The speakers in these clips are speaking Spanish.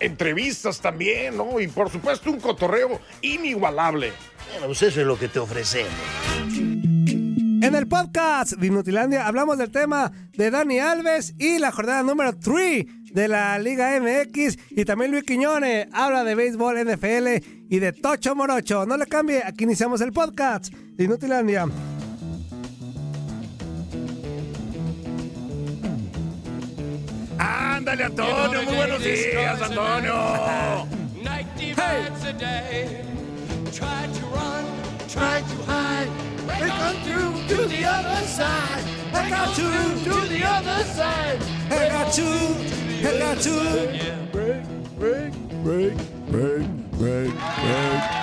Entrevistas también, ¿no? Y por supuesto un cotorreo inigualable. Bueno, pues eso es lo que te ofrecemos. En el podcast de Inutilandia hablamos del tema de Dani Alves y la jornada número 3 de la Liga MX y también Luis Quiñones habla de béisbol, NFL y de Tocho Morocho. No le cambie, aquí iniciamos el podcast de Inutilandia. Ándale, Antonio, muy buenos días, Antonio. hey. Try to run, try to hide. Break on through to the other side. I got through to the other side. I got to, I got to. Break, break, break, break, break, break.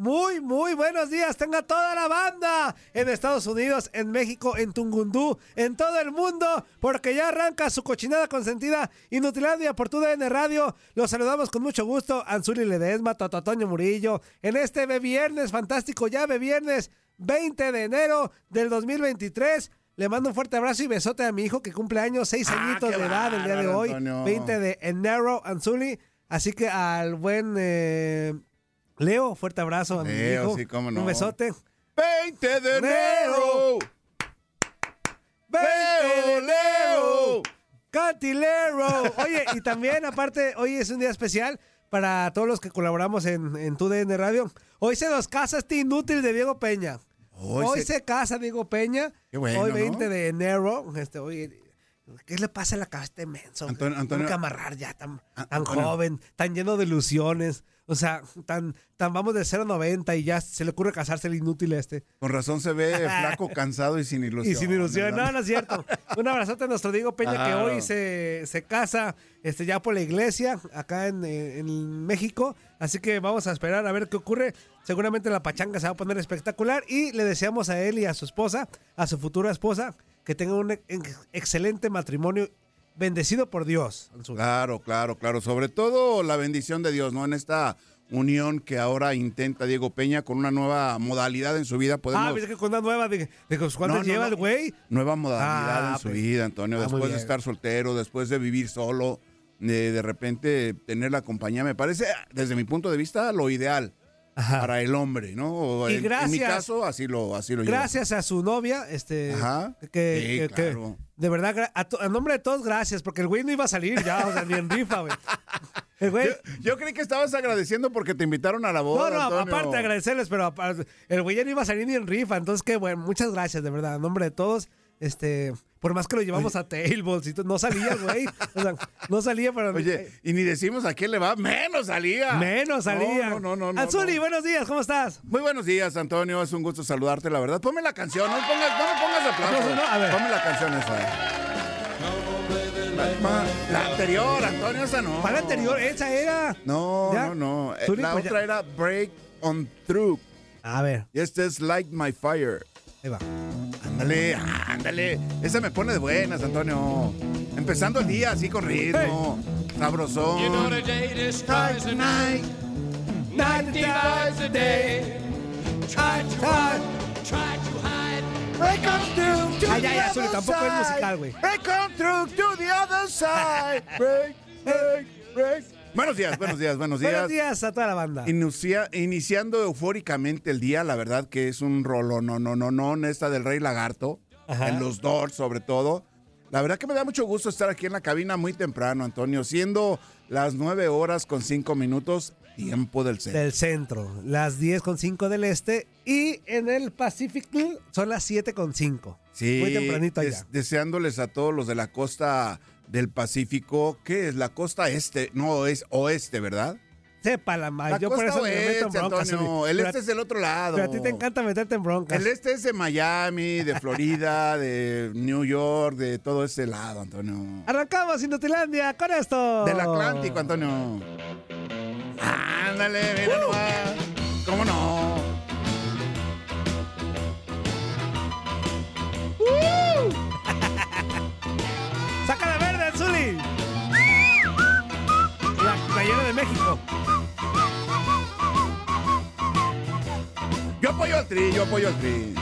Muy, muy buenos días. Tenga toda la banda en Estados Unidos, en México, en Tungundú, en todo el mundo, porque ya arranca su cochinada consentida Inutilandia por tu DN Radio. Los saludamos con mucho gusto, Anzuli Ledesma, Tototoño Murillo, en este viernes fantástico, ya viernes 20 de enero del 2023. Le mando un fuerte abrazo y besote a mi hijo que cumple años, seis Ah, añitos de edad el día de hoy, Antonio. 20 de enero, Anzuli. Así que al buen eh, Leo, fuerte abrazo a mi Leo, hijo. sí, cómo no. Un besote. 20 de enero. 20 de Leo, Leo. Cantilero. Oye, y también, aparte, hoy es un día especial para todos los que colaboramos en, en tu DN Radio. Hoy se nos casa este inútil de Diego Peña. Hoy, Hoy se... se- casa Diego Peña. Qué bueno, Hoy ¿no? 20 de enero. Este, ¿qué le pasa a la cabeza a este menso? Antonio- Antonio- que amarrar ya tan, A- tan Antonio. joven, tan lleno de ilusiones. O sea, tan, tan vamos de 0 a 90 y ya se le ocurre casarse el inútil este. Con razón se ve flaco, cansado y sin ilusión. Y sin ilusión, no, no es cierto. Un abrazote a nuestro Diego Peña que hoy se, se casa este, ya por la iglesia acá en, en México. Así que vamos a esperar a ver qué ocurre. Seguramente la pachanga se va a poner espectacular y le deseamos a él y a su esposa, a su futura esposa, que tengan un ex- excelente matrimonio bendecido por Dios. Claro, claro, claro. Sobre todo la bendición de Dios, ¿no? En esta unión que ahora intenta Diego Peña con una nueva modalidad en su vida. Podemos... Ah, que con una nueva, dije, dije, ¿cuántas No, no, lleva no. el güey? Nueva modalidad Ah, en su pues. vida, Antonio. Ah, después de estar soltero, después de vivir solo, de, de repente tener la compañía, me parece, desde mi punto de vista, lo ideal Ajá. para el hombre, ¿no? O Y en, en mi caso, así lo, así lo llevo. Gracias a su novia, este, Ajá. que, Sí, que- que- claro. de verdad, a, nombre de todos, gracias, porque el güey no iba a salir ya, o sea, ni en rifa, güey. El güey, Yo, yo creí que estabas agradeciendo porque te invitaron a la boda. no, no, Antonio. aparte de agradecerles, pero aparte, el güey ya no iba a salir ni en rifa, entonces qué bueno, muchas gracias, de verdad, a nombre de todos, este, por más que lo llevamos a y todo, no salía, güey, o sea, no salía para Oye, y ni decimos a quién le va, menos salía. menos salía. No, no, no, no. Anzuli, no. buenos días, ¿cómo estás? Muy buenos días, Antonio. Es un gusto saludarte, la verdad. Ponme la canción, no, pongas, no me pongas aplausos. No, no, a ver. Ponme la canción esa. La, la anterior, Antonio, esa no. Para la anterior, esa era. No, ¿Ya? no, no. Eh, Zuli, La pues ya. otra era Break on Through. A ver, Y este es Like My Fire. ahí va. Ándale, ándale. Esa me pone de buenas, Antonio. Empezando el día así con ritmo. Sabrosón. You know the day destroys the night. Night divides the day. Try to run, try to hide. Break on through to ya, the Zuli, other tampoco es side. musical, güey. Break on through to the other side. Break, break, break. Buenos días, buenos días, buenos días. Buenos días a toda la banda. Inicia- iniciando eufóricamente el día, la verdad que es un rolo, no, no, no, no, esta del Rey Lagarto, Ajá. en los Doors sobre todo. La verdad que me da mucho gusto estar aquí en la cabina muy temprano, Antonio, siendo las nueve horas con cinco minutos Tiempo del centro. del centro, las 10 con 5 del este y en el Pacífico son las 7 con 5. Sí, Muy tempranito allá. des- deseándoles a todos los de la costa del Pacífico, ¿qué es? La costa este, no, es oeste, ¿verdad? Sepa la madre, La yo por eso me meto en oeste. Antonio. El este es del otro lado. Pero a ti te encanta meterte en broncas. El este es de Miami, de Florida, de New York, de todo ese lado, Antonio. Arrancamos Inutilandia con esto. Del Atlántico, Antonio. Ándale, mira nomás. ¿Cómo no? ¡Saca la Playera de México. Yo apoyo al tri, yo apoyo al tri.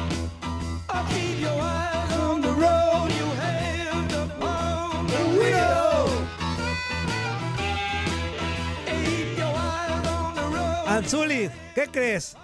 Anzuli, ¿qué crees?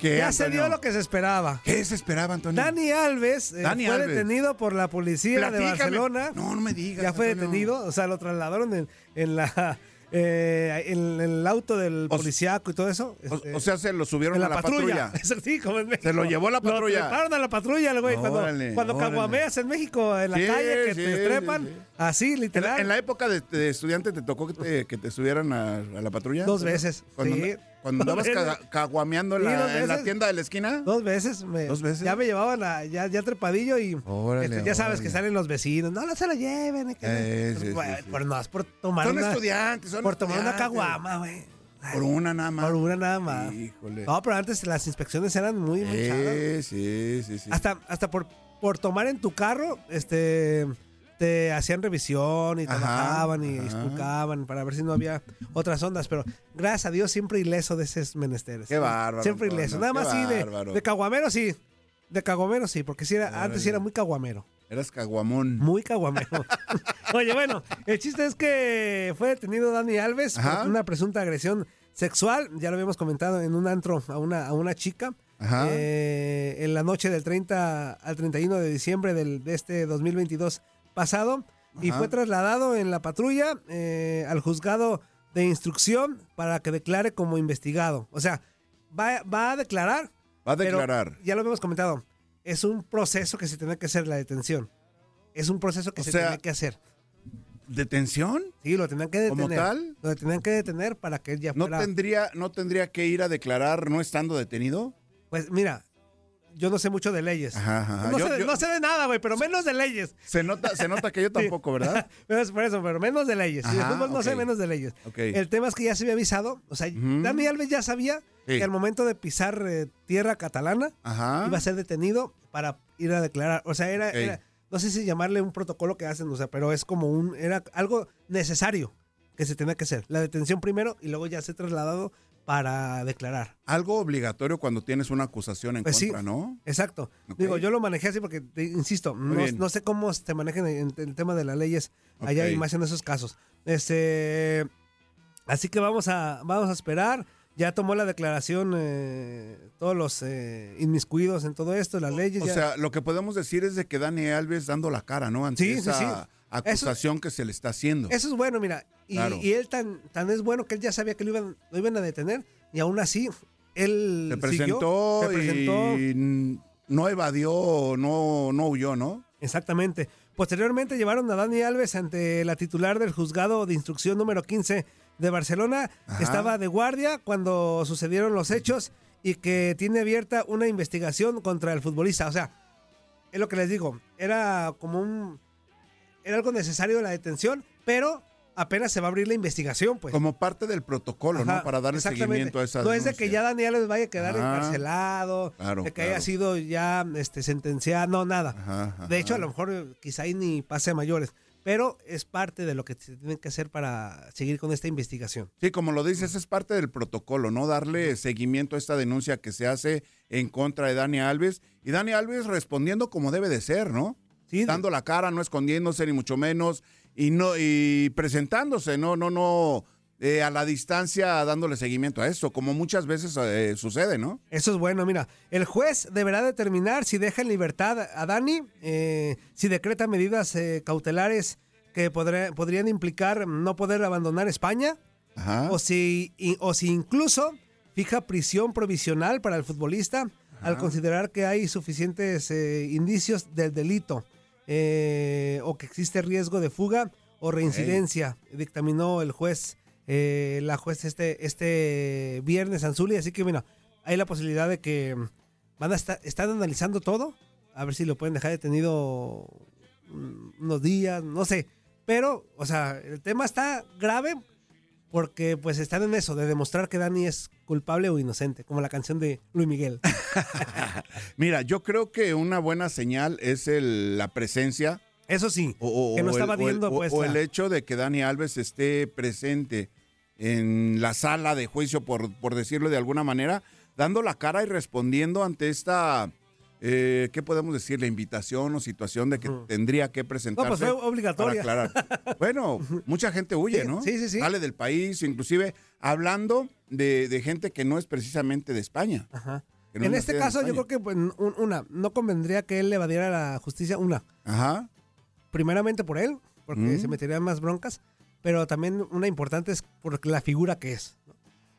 ¿Qué, Ya se dio lo que se esperaba. ¿Qué se esperaba, Antonio? Dani Alves eh, Dani fue Alves. detenido por la policía de. Barcelona. No, no me digas. Ya fue Antonio. detenido, o sea, lo trasladaron en, en la eh, en, en el auto del policíaco y todo eso. este, O, o sea, se lo subieron en a la patrulla. Eso sí, como en México. Se lo llevó la patrulla. Lo treparon a la patrulla, güey. Cuando, Órale, cuando órale. caguameas en México, en la Sí, calle, que sí, te trepan, sí. así, En literal. la, en la época de, de estudiante, ¿te tocó que te, que te subieran a, a la patrulla? Dos veces, Cuando, sí. Cuando andabas caguameando en, Sí, la, en tienda de la esquina. Dos veces, me, ¿Dos veces? Ya me llevaban a, ya, ya trepadillo y Órale, este, ya sabes órale. que salen los vecinos. No, no se lo lleven. eh, que. Eh, sí, sí, Bueno, sí. Por, no, es por tomar Son una, estudiantes, son por tomar una caguama, güey. Por una nada más. Por una nada más. Híjole. No, pero antes las inspecciones eran muy, muy chadas. Sí, sí, sí, sí. Hasta, hasta por, por tomar en tu carro, este te hacían revisión y te Ajá, bajaban y esculcaban para ver si no había otras ondas, pero gracias a Dios siempre ileso de esos menesteres. Qué bárbaro, Siempre ileso. Nada más sí de, caguamero sí. De caguamero sí, porque sí era, antes sí era muy caguamero. Eras caguamón. Muy caguamero. Oye, bueno, el chiste es que fue detenido Dani Alves Ajá. por una presunta agresión sexual. Ya lo habíamos comentado en un antro a una, a una chica. Ajá. Eh, en la noche del 30 al 31 de diciembre del, de este 2022 pasado. Y fue trasladado en la patrulla eh, al juzgado de instrucción para que declare como investigado. O sea, va, va a declarar. Va a declarar. ya lo habíamos comentado. Es un proceso que se tiene que hacer la detención. Es un proceso que O se sea, tiene que hacer. ¿Detención? Sí, lo tenían que detener. ¿Como tal? Lo tenían que detener para que él ya ¿No fuera. tendría, ¿No tendría que ir a declarar no estando detenido? Pues mira, yo no sé mucho de leyes. Ajá, ajá. No, Yo- sé, yo- no sé de nada, güey, pero menos de leyes. Se nota, se nota que yo tampoco, ¿verdad? Es por eso, pero menos de leyes. Ajá, fútbol no sé menos de leyes. El tema es que ya se había avisado. O sea. Dani Alves ya sabía Sí. que al momento de pisar eh, tierra catalana Ajá. iba a ser detenido para ir a declarar. O sea, era, era- no sé si llamarle un protocolo que hacen, o sea, pero es como un, era algo necesario que se tenía que hacer. La detención primero y luego ya ser trasladado para declarar. Algo obligatorio cuando tienes una acusación en Pues sí. contra, ¿no? Exacto. Digo, yo lo manejé así porque, te- insisto, no, sé cómo se manejan en, el tema de las leyes allá y más en esos casos. Este, así que vamos a, vamos a esperar. Ya tomó la declaración eh, todos los eh, inmiscuidos en todo esto, las leyes. O ya- sea, lo que podemos decir es de que Dani Alves dando la cara, ¿no? Ante Sí, sí, esa sí. Acusación que se le está haciendo. Eso es bueno, mira. Y, Claro. y él tan, tan es bueno que él ya sabía que lo iban, lo iban a detener y aún así él se siguió, presentó, se presentó y no evadió, no, no huyó, ¿no? Exactamente. Posteriormente llevaron a Dani Alves ante la titular del juzgado de instrucción número 15 de Barcelona, Ajá. que estaba de guardia cuando sucedieron los hechos y que tiene abierta una investigación contra el futbolista. O sea, es lo que les digo, era como un... Era algo necesario la detención, pero apenas se va a abrir la investigación, pues. Como parte del protocolo, Ajá, ¿no? Para darle seguimiento a esa No es de que ya Dani Alves vaya a quedar encarcelado, Claro, de que claro. haya sido ya este, sentenciado, no, nada. Ajá, ajá. De hecho, a lo mejor quizá ahí ni pase a mayores, pero es parte de lo que se tiene que hacer para seguir con esta investigación. Sí, como lo dices, es parte del protocolo, ¿no? Darle seguimiento a esta denuncia que se hace en contra de Dani Alves. Y Dani Alves respondiendo como debe de ser, ¿no? Sí, Dando la cara, no escondiéndose, ni mucho menos. Y no, y presentándose, no, no, no. eh, a la distancia dándole seguimiento a esto, como muchas veces eh, sucede, ¿no? Eso es bueno, mira. El juez deberá determinar si deja en libertad a Dani, eh, si decreta medidas cautelares que podré- podrían implicar no poder abandonar España Ajá. o si, y- o si incluso fija prisión provisional para el futbolista al considerar que hay suficientes indicios del delito eh, o que existe riesgo de fuga o reincidencia, dictaminó el juez, eh, la juez este, este viernes Anzuli, así que bueno, hay la posibilidad de que van a estar, están analizando todo, a ver si lo pueden dejar detenido mm, unos días, no sé, pero, o sea, el tema está grave porque pues están en eso, de demostrar que Dani es culpable o inocente, como la canción de Luis Miguel. Mira, yo creo que una buena señal es el- la presencia Eso sí, o, o- que no o estaba viendo o- pues o la- el hecho de que Dani Alves esté presente en la sala de juicio, por, por decirlo de alguna manera, dando la cara y respondiendo ante esta, eh, ¿qué podemos decir? La invitación o situación de que tendría que No, presentarse. pues fue obligatoria. Para aclarar. Bueno, mucha gente huye, Sí, ¿no? sí, sí, sí. Sale del país, inclusive hablando de, de gente que no es precisamente de España. Ajá. no En es este caso yo creo que pues, un- una, no convendría que él evadiera la justicia, una, Ajá. primeramente por él, porque Mm. se metería en más broncas, pero también una importante es por la figura que es.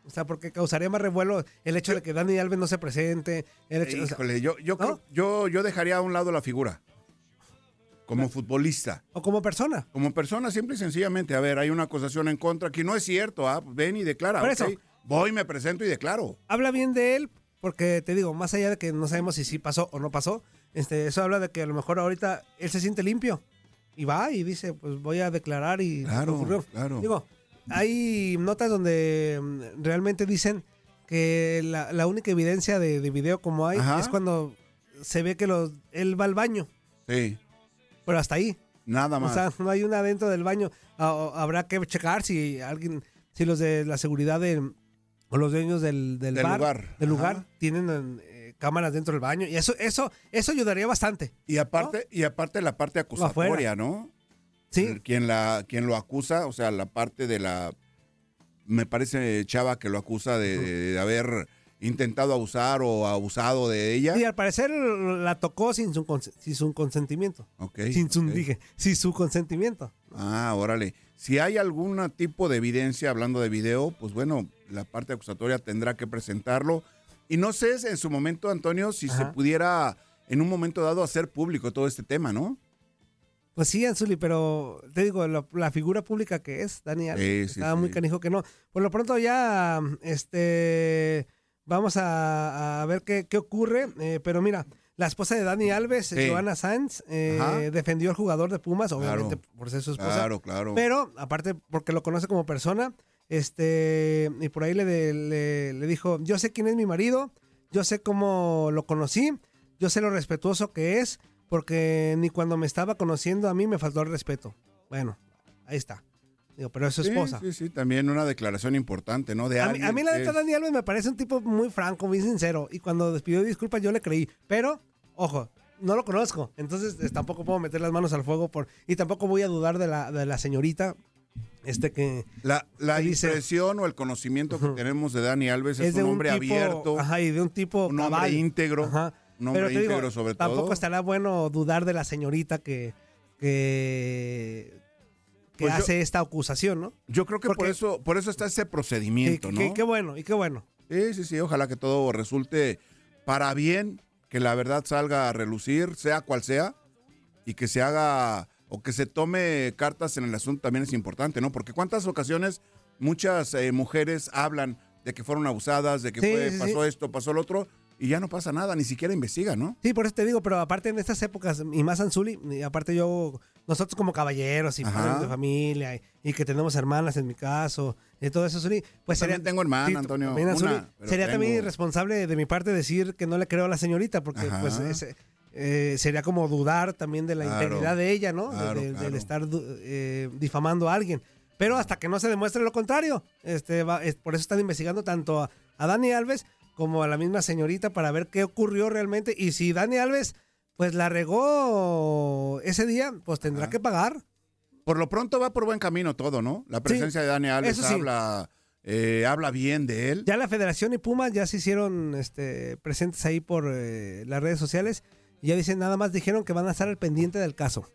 O sea, porque causaría más revuelo el hecho de que Dani Alves no se presente. El hecho, o sea, Híjole, yo, yo, ¿no? creo- yo, yo dejaría a un lado la figura. Como futbolista. o como persona. Como persona, simple y sencillamente, a ver, hay una acusación en contra que no es cierto, ah, ven y declara. Por. Voy, me presento y declaro. habla bien de él, porque te digo, más allá de que no sabemos si sí pasó o no pasó, este, eso habla de que a lo mejor ahorita él se siente limpio y va y dice, pues voy a declarar y Claro, ocurrió. claro. Digo, hay notas donde mm, realmente dicen que la, la única evidencia de, de video como hay Ajá. es cuando se ve que los, él va al baño, Sí, pero hasta ahí. nada O más. sea, no hay una dentro del baño. Ah, o- habrá que checar si alguien, si los de la seguridad de, o los dueños del, del, Del bar, lugar. del lugar, tienen eh, cámaras dentro del baño. Y eso, eso, eso ayudaría bastante. y aparte, y aparte la parte acusatoria. ¿no? Sí, Quien la, quien lo acusa, o sea, la parte de la, me parece Chava que lo acusa de, de haber intentado abusar o abusado de ella. y al parecer la tocó sin su, sin su consentimiento. Ok, sin su, dije, sin su consentimiento. Ah, órale. Si hay algún tipo de evidencia hablando de video, pues bueno, la parte acusatoria tendrá que presentarlo. Y no sé en su momento, Antonio, si se pudiera en un momento dado hacer público todo este tema, ¿no? Pues sí, Anzuli, pero te digo, la, la figura pública que es, Dani Alves, Sí, sí, estaba muy canijo que no. Por lo pronto ya, este, vamos a, a ver qué, qué ocurre, eh, pero mira, la esposa de Dani Alves, Sí. Joana Sanz, eh, defendió al jugador de Pumas, obviamente Claro. por ser su esposa, Claro, claro. pero aparte porque lo conoce como persona, este, y por ahí le, le dijo, yo sé quién es mi marido, yo sé cómo lo conocí, yo sé lo respetuoso que es, porque ni cuando me estaba conociendo a mí me faltó el respeto. Bueno, ahí está. Digo, pero es su esposa. Sí, sí, también una declaración importante, ¿no? De A mí, a mí la neta es- Dani Alves me parece un tipo muy franco, muy sincero. Y cuando despidió disculpas yo le creí. Pero, ojo, no lo conozco. Entonces tampoco puedo meter las manos al fuego por... Y tampoco voy a dudar de la, de la señorita. Este que La, la que dice- impresión o el conocimiento que tenemos de Dani Alves es, es de un un hombre tipo, abierto, Ajá, y de un tipo un hombre cabal. íntegro, Ajá. Un hombre Pero te digo, íntegro sobre tampoco todo. estará bueno dudar de la señorita que, que, que Pues yo- hace esta acusación, ¿no? Yo creo que por eso, por eso está ese procedimiento, que- ¿no? qué bueno, y qué bueno. Sí, sí, sí, ojalá que todo resulte para bien, que la verdad salga a relucir, sea cual sea, y que se haga o que se tome cartas en el asunto también es importante, ¿no? Porque cuántas ocasiones muchas eh, mujeres hablan de que fueron abusadas, de que Sí, fue- sí, pasó sí. esto, pasó lo otro, y ya no pasa nada, ni siquiera investigan, ¿no? Sí, por eso te digo, pero aparte en estas épocas, y más Anzuli, y aparte yo, nosotros como caballeros y Ajá. padres de familia, y, y que tenemos hermanas en mi caso, y todo eso, Zuli, pues Yo sería... también tengo hermana, sí, Antonio, también, Anzuli, una, sería también irresponsable de mi parte decir que no le creo a la señorita, porque Ajá. pues ese, eh, sería como dudar también de la Claro, integridad de ella, ¿no? De- claro, de- Del claro. estar eh, difamando a alguien. Pero hasta que no se demuestre lo contrario, este, va- es- por eso están investigando tanto a, a Dani Alves como a la misma señorita para ver qué ocurrió realmente. Y si Dani Alves, pues la regó ese día, pues tendrá Ajá. que pagar. Por lo pronto va por buen camino todo, ¿no? La presencia de Dani Alves sí. habla, eh, habla bien de él. Ya la Federación y Pumas ya se hicieron este, presentes ahí por eh, las redes sociales. Y ya dicen, nada más dijeron que van a estar al pendiente del caso.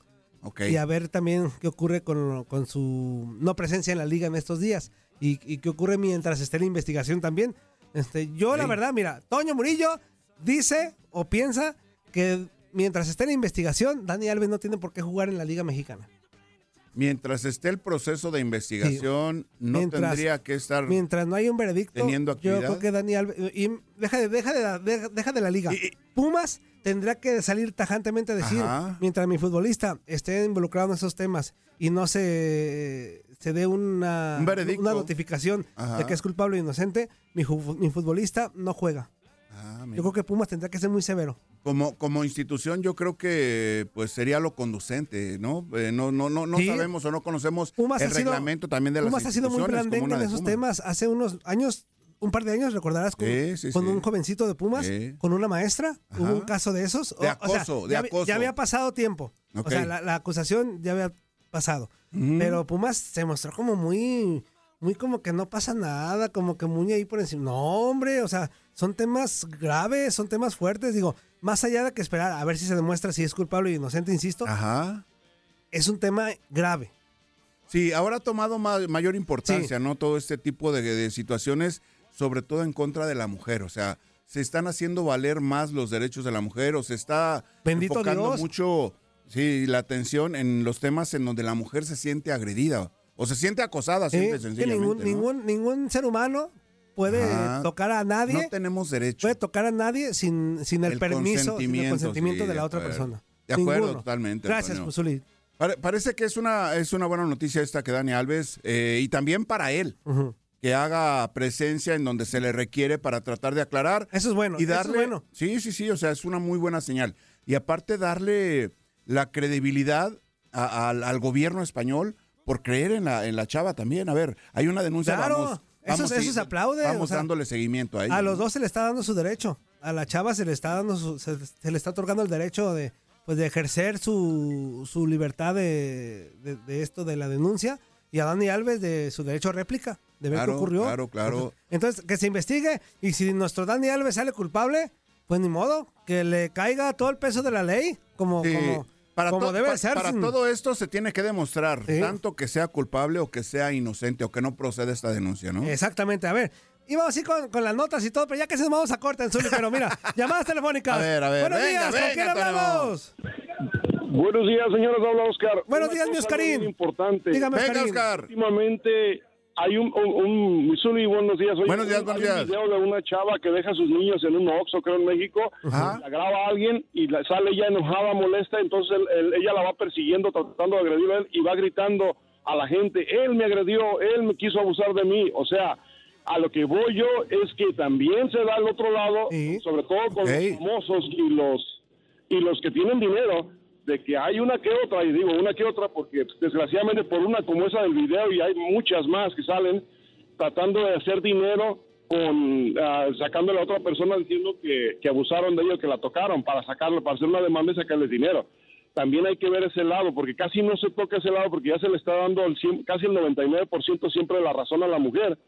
Y a ver también qué ocurre con, con su no presencia en la liga en estos días. y, y qué ocurre mientras esté la investigación también. Este, yo la verdad, mira, Toño Murillo dice o piensa que mientras esté la investigación, Dani Alves no tiene por qué jugar en la Liga Mexicana. Mientras esté el proceso de investigación, no Mientras- tendría que estar. Mientras no hay un veredicto, Teniendo yo creo que Dani Alves y deja de deja de la, deja, deja de la liga. Y- y- Pumas tendrá que salir tajantemente a decir, Ajá. mientras mi futbolista esté involucrado en esos temas y no se se dé una Un una notificación Ajá. de que es culpable o inocente, mi, mi futbolista no juega. Ah. Yo creo que Pumas tendrá que ser muy severo. como, como institución, yo creo que pues sería lo conducente, ¿no? Eh, no, no, no, no Sí. sabemos o no conocemos Pumas el sido- reglamento también de las Pumas ha sido muy instituciones, una en esos Pumas. temas. Hace unos años, un par de años, recordarás, con, Sí, sí, con sí. un jovencito de Pumas, con una maestra. Ajá. Hubo un caso de esos. De O- o sea, acoso, de ya, había- acoso. ya había pasado tiempo. Ok. O sea, la, la acusación ya había pasado. Pero Pumas se mostró como muy, muy como que no pasa nada, como que muy ahí por encima. No, hombre, o sea, son temas graves, son temas fuertes. Digo, más allá de que esperar a ver si se demuestra si es culpable o inocente, insisto, Ajá. es un tema grave. Sí, ahora ha tomado ma- mayor importancia, ¿no? Todo este tipo de, de situaciones, sobre todo en contra de la mujer. O sea, se están haciendo valer más los derechos de la mujer o se está Bendito enfocando Dios. mucho sí, la atención en los temas en donde la mujer se siente agredida o se siente acosada, que sencillamente. ningún, ¿no? ningún, ningún ser humano puede Ajá. tocar a nadie, No tenemos derecho. puede tocar a nadie sin, sin el, El permiso, sin el consentimiento, sí, de la otra acuerdo. persona. De acuerdo, Ninguno. totalmente, Gracias. Pare- parece que es una, es una buena noticia esta que Dani Alves, eh, y también para él, que haga presencia en donde se le requiere para tratar de aclarar. Eso es bueno. y eso es darle, bueno. Sí, sí, sí, o sea, es una muy buena señal. Y aparte darle la credibilidad a- al, al gobierno español por creer en la, en la chava también. A ver, hay una denuncia, Claro, vamos. eso- vamos eso sí, se aplaude, Vamos o sea, dándole seguimiento a ella. A los dos se le está dando su derecho. A la chava se le está dando su- se, se le está otorgando el derecho de, pues, de ejercer su, su libertad de, de- de esto de la denuncia y a Dani Alves de su derecho a réplica, de ver Claro, qué ocurrió. claro, claro. Entonces, que se investigue y si nuestro Dani Alves sale culpable, pues ni modo, que le caiga todo el peso de la ley, como, Sí, como, para como debe pa- ser. Para sin- todo esto se tiene que demostrar, Sí. tanto que sea culpable o que sea inocente o que no proceda esta denuncia, ¿no? Exactamente, a ver. Íbamos así con, con las notas y todo, pero ya que nos vamos a corte en Zuli, pero mira, llamadas telefónicas. A ver, a ver, Buenos venga, días, ¿con quién hablamos? Buenos días, señores. Habla Oscar. Buenos Una días, mi Oscarín. muy importante. Dígame, Venga, Oscarín. Oscar. Últimamente hay un, un, un- buenos días. Oye, Buenos días, buenos un días. video de una chava que deja a sus niños en un Oxxo, creo, en México. Ajá. La graba alguien y la- sale ella enojada, molesta. Entonces él- él- ella la va persiguiendo, tratando de agredirlo a él y va gritando a la gente, él me agredió, él me quiso abusar de mí. O sea, a lo que voy yo es que también se da al otro lado, Sí. sobre todo con los famosos y los y los que tienen dinero, de que hay una que otra, y digo una que otra porque pues, desgraciadamente por una como esa del video y hay muchas más que salen tratando de hacer dinero con ah, sacándole a otra persona diciendo que, que abusaron de ellos, que la tocaron para sacarle, para hacer una demanda y sacarles dinero. También hay que ver ese lado, porque casi no se toca ese lado, porque ya se le está dando casi el 99% siempre la razón a la mujer.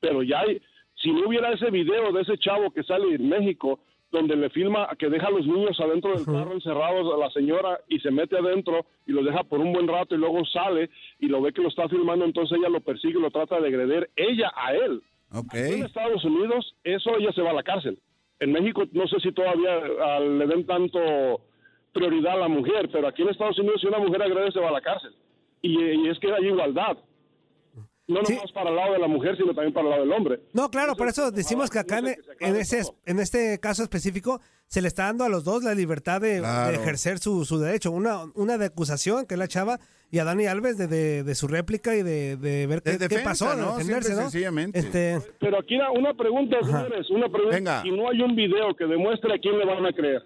Pero ya hay, si no hubiera ese video de ese chavo que sale en México, donde le filma que deja a los niños adentro del carro encerrados a la señora y se mete adentro y los deja por un buen rato y luego sale y lo ve que lo está filmando, entonces ella lo persigue y lo trata de agreder ella a él. Ok. En Estados Unidos, eso ella se va a la cárcel. En México, no sé si todavía ah, le den tanto prioridad a la mujer, pero aquí en Estados Unidos, si una mujer agrede, se va a la cárcel. Y, y es que hay igualdad. No Sí. nomás para el lado de la mujer, sino también para el lado del hombre. No, claro, por eso decimos que acá en, ese, en este caso específico se le está dando a los dos la libertad de, Claro. de ejercer su, su derecho. Una, una de acusación, que es la chava, y a Dani Alves de, de, de su réplica y de, de ver qué, De qué defensa, pasó, ¿no? defenderse, sencillamente. Este, Pero aquí una pregunta, señores, una pregunta. Venga. Si no hay un video que demuestre a quién le van a creer.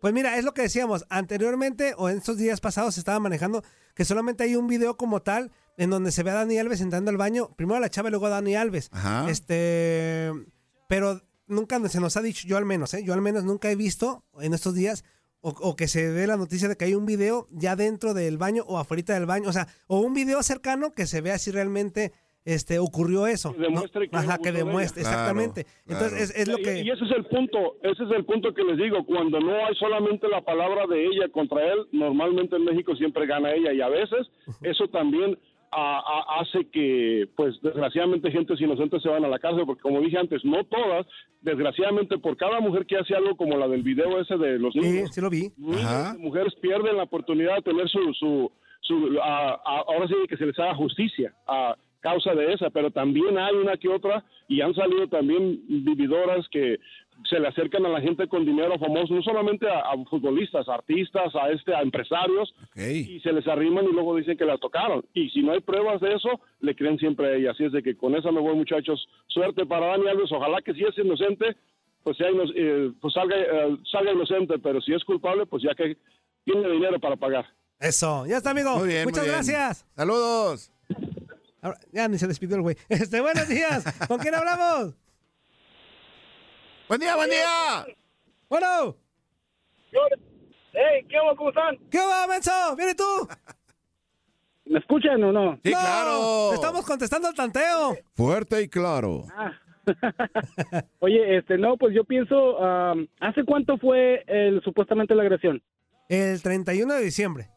Pues mira, es lo que decíamos. Anteriormente o en estos días pasados se estaba manejando que solamente hay un video como tal en donde se ve a Dani Alves entrando al baño. Primero a la chava y luego a Dani Alves. Ajá. Este, pero nunca se nos ha dicho, yo al menos, ¿eh? yo al menos nunca he visto en estos días o, o que se dé la noticia de que hay un video ya dentro del baño o afuera del baño, o sea, o un video cercano que se vea si realmente este ocurrió eso. Que demuestre ¿no? quién Ajá, que demuestre, Claro, exactamente. claro. Entonces es, es lo Y- que Y, ese es el punto, ese es el punto que les digo, cuando no hay solamente la palabra de ella contra él, normalmente en México siempre gana ella y a veces eso también a- a- hace que, pues desgraciadamente, gentes inocentes se van a la cárcel, porque como dije antes, no todas, desgraciadamente, por cada mujer que hace algo como la del video ese de los niños, sí lo vi. mujeres pierden la oportunidad de tener su, su, su a- a- ahora sí que se les haga justicia a causa de esa, pero también hay una que otra y han salido también vividoras que se le acercan a la gente con dinero famoso, no solamente a, a futbolistas, a artistas, a este, a empresarios, y se les arriman y luego dicen que la tocaron. Y si no hay pruebas de eso, le creen siempre a ella. Así es de que con esa me voy, muchachos. Suerte para Dani Alves. Ojalá que si es inocente, pues, sea ino- eh, pues salga, eh, salga inocente, pero si es culpable, pues ya que tiene dinero para pagar. Eso, ya está, amigo. Muy bien, Muchas muy bien. gracias. Saludos. Ahora, ya ni se despidió el güey. Este, buenos días. ¿Con quién hablamos? Buen día, buen día. Bueno. Hey, ¿qué hago? ¿Cómo están? ¿Qué va, Menso? ¿Viene tú? ¿Me escuchan o no? Sí, no, claro. Estamos contestando al tanteo. Fuerte y claro. Oye, este, no, pues yo pienso, am, ¿hace cuánto fue el, supuestamente la agresión? El 31 de diciembre.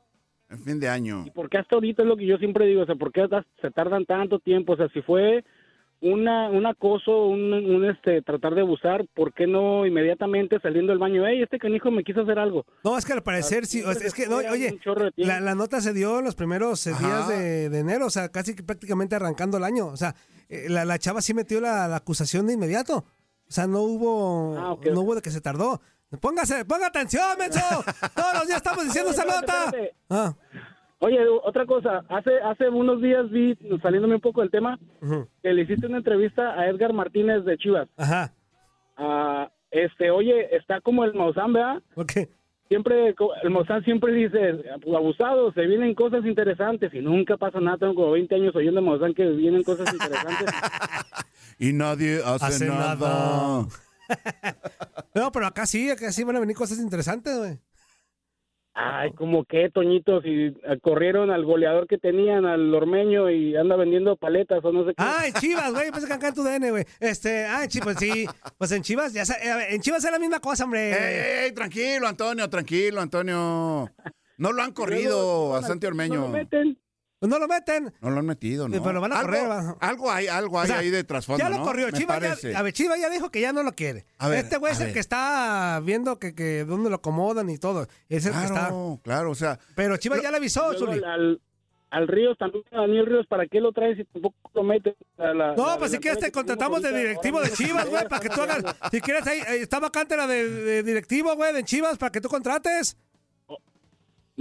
En fin de año. ¿Por qué hasta ahorita es lo que yo siempre digo? O sea, ¿por qué hasta- se tardan tanto tiempo? O sea, si fue una, un acoso, un, un, este, tratar de abusar, ¿por qué no inmediatamente saliendo del baño? Hey, este canijo me quiso hacer algo. No, es que al parecer sí. o sea, es que, no, oye, la, la nota se dio en los primeros eh, Ajá. días de, de enero, o sea, casi que prácticamente arrancando el año. O sea, eh, la, la chava sí metió la, la acusación de inmediato. O sea, no hubo, Ah, no hubo de que se tardó. Póngase, ponga atención, menso. Todos los días estamos diciendo esa nota. espérate. Ah, Oye, otra cosa, hace hace unos días vi, saliéndome un poco del tema, que le hiciste una entrevista a Edgar Martínez de Chivas. ajá. Ah, este, oye, está como el Maussan, ¿verdad? Ok. Siempre, el Maussan siempre dice, abusado, se vienen cosas interesantes y nunca pasa nada. Tengo como 20 años oyendo a Maussan que vienen cosas interesantes. Y nadie hace, Hace nada. nada. No, pero acá sí, acá sí van a venir cosas interesantes, güey. Ay, como que, Toñito, si eh, corrieron al goleador que tenían, al ormeño, y anda vendiendo paletas o no sé qué. Ah, en Chivas, güey, pensé que acá en tu DN, güey. Este, ah, en Chivas, sí. Pues en Chivas, ya sa- eh, en Chivas es la misma cosa, hombre. Ey, ey, tranquilo, Antonio, tranquilo, Antonio. No lo han corrido a Santi Ormeño. ¿No lo meten? Pues no lo meten. No lo han metido, ¿no? Pero lo van a algo, correr, va. Algo hay, algo hay O sea, ahí de trasfondo, Ya lo ¿no? corrió. Parece. ya, a ver, Chivas ya dijo que ya no lo quiere. A ver, este güey es el ver. que está viendo que, que dónde lo acomodan y todo. Es el que está. Claro, claro, o sea, Pero Chivas ya le avisó, Zuli. al, al, Ríos también, a Daniel Ríos, ¿para qué lo traes si tampoco lo meten? A la- No, la pues si quieres te contratamos de directivo de Chivas, güey, para que tú hagas. Si quieres, ahí ahí está vacante la de, de directivo, güey, de Chivas, para que tú contrates.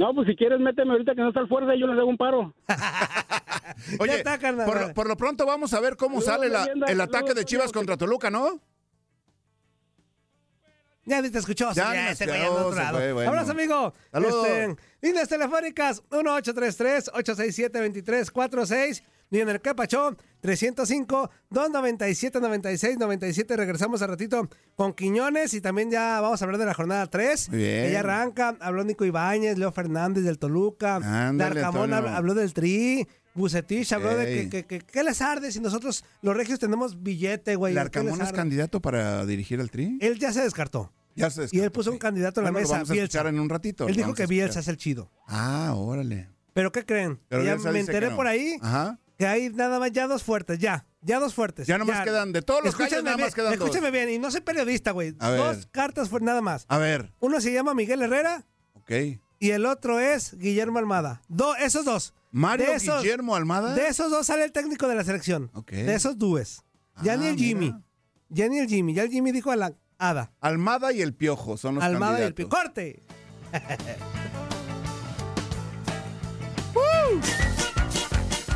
No, pues si quieres, méteme ahorita que no está el fuerza y yo les hago un paro. oye, está, carnal. por, lo- por lo pronto vamos a ver cómo Saludos, sale la- leyenda, el ataque saludos, de Chivas contra Toluca, ¿no? Ya ni te escuchó. Ya Ya, ni este güey otro lado. fue, bueno. Abrazo, amigo. Saludos. Este, líneas telefónicas 1833-867-2346. Y en el Capachón 305-297-9697. Regresamos a ratito con Quiñones y también ya vamos a hablar de la jornada 3. Muy bien. Que ya arranca. Habló Nico Ibáñez, Leo Fernández del Toluca. Ándale, Darcamón habló, habló del Tri. Bucetich habló de que, que, que- ¿qué les arde si nosotros los regios tenemos billete, güey. ¿El ¿Qué Arcamón les es candidato para dirigir el Tri? Él ya se descartó. Ya se Y él descartó, puso un candidato en la Bueno, lo mesa, vamos a Bielsa. escuchar en un ratito. Él dijo que Bielsa es el chido. Ah, órale. ¿Pero qué creen? Pero ya me enteré no. por ahí Ajá. Que hay nada más ya dos fuertes, ya. Ya dos fuertes. Ya nomás quedan- de todos los gallos, Escúchame nada bien, más quedan dos. Escúchame bien, y no soy periodista, güey. Dos cartas fuertes nada más. A ver, Uno se llama Miguel Herrera ok. y el otro es Guillermo Almada. Do, esos dos. Mario esos- Guillermo Almada. De esos dos sale el técnico de la selección. Ok. De esos dúes. Ya Ah, ni el Jimmy. mira. Ya ni el Jimmy. Ya el Jimmy dijo a la Hada. Almada y el Piojo son los Almada y el candidatos. Pi- ¡Corte!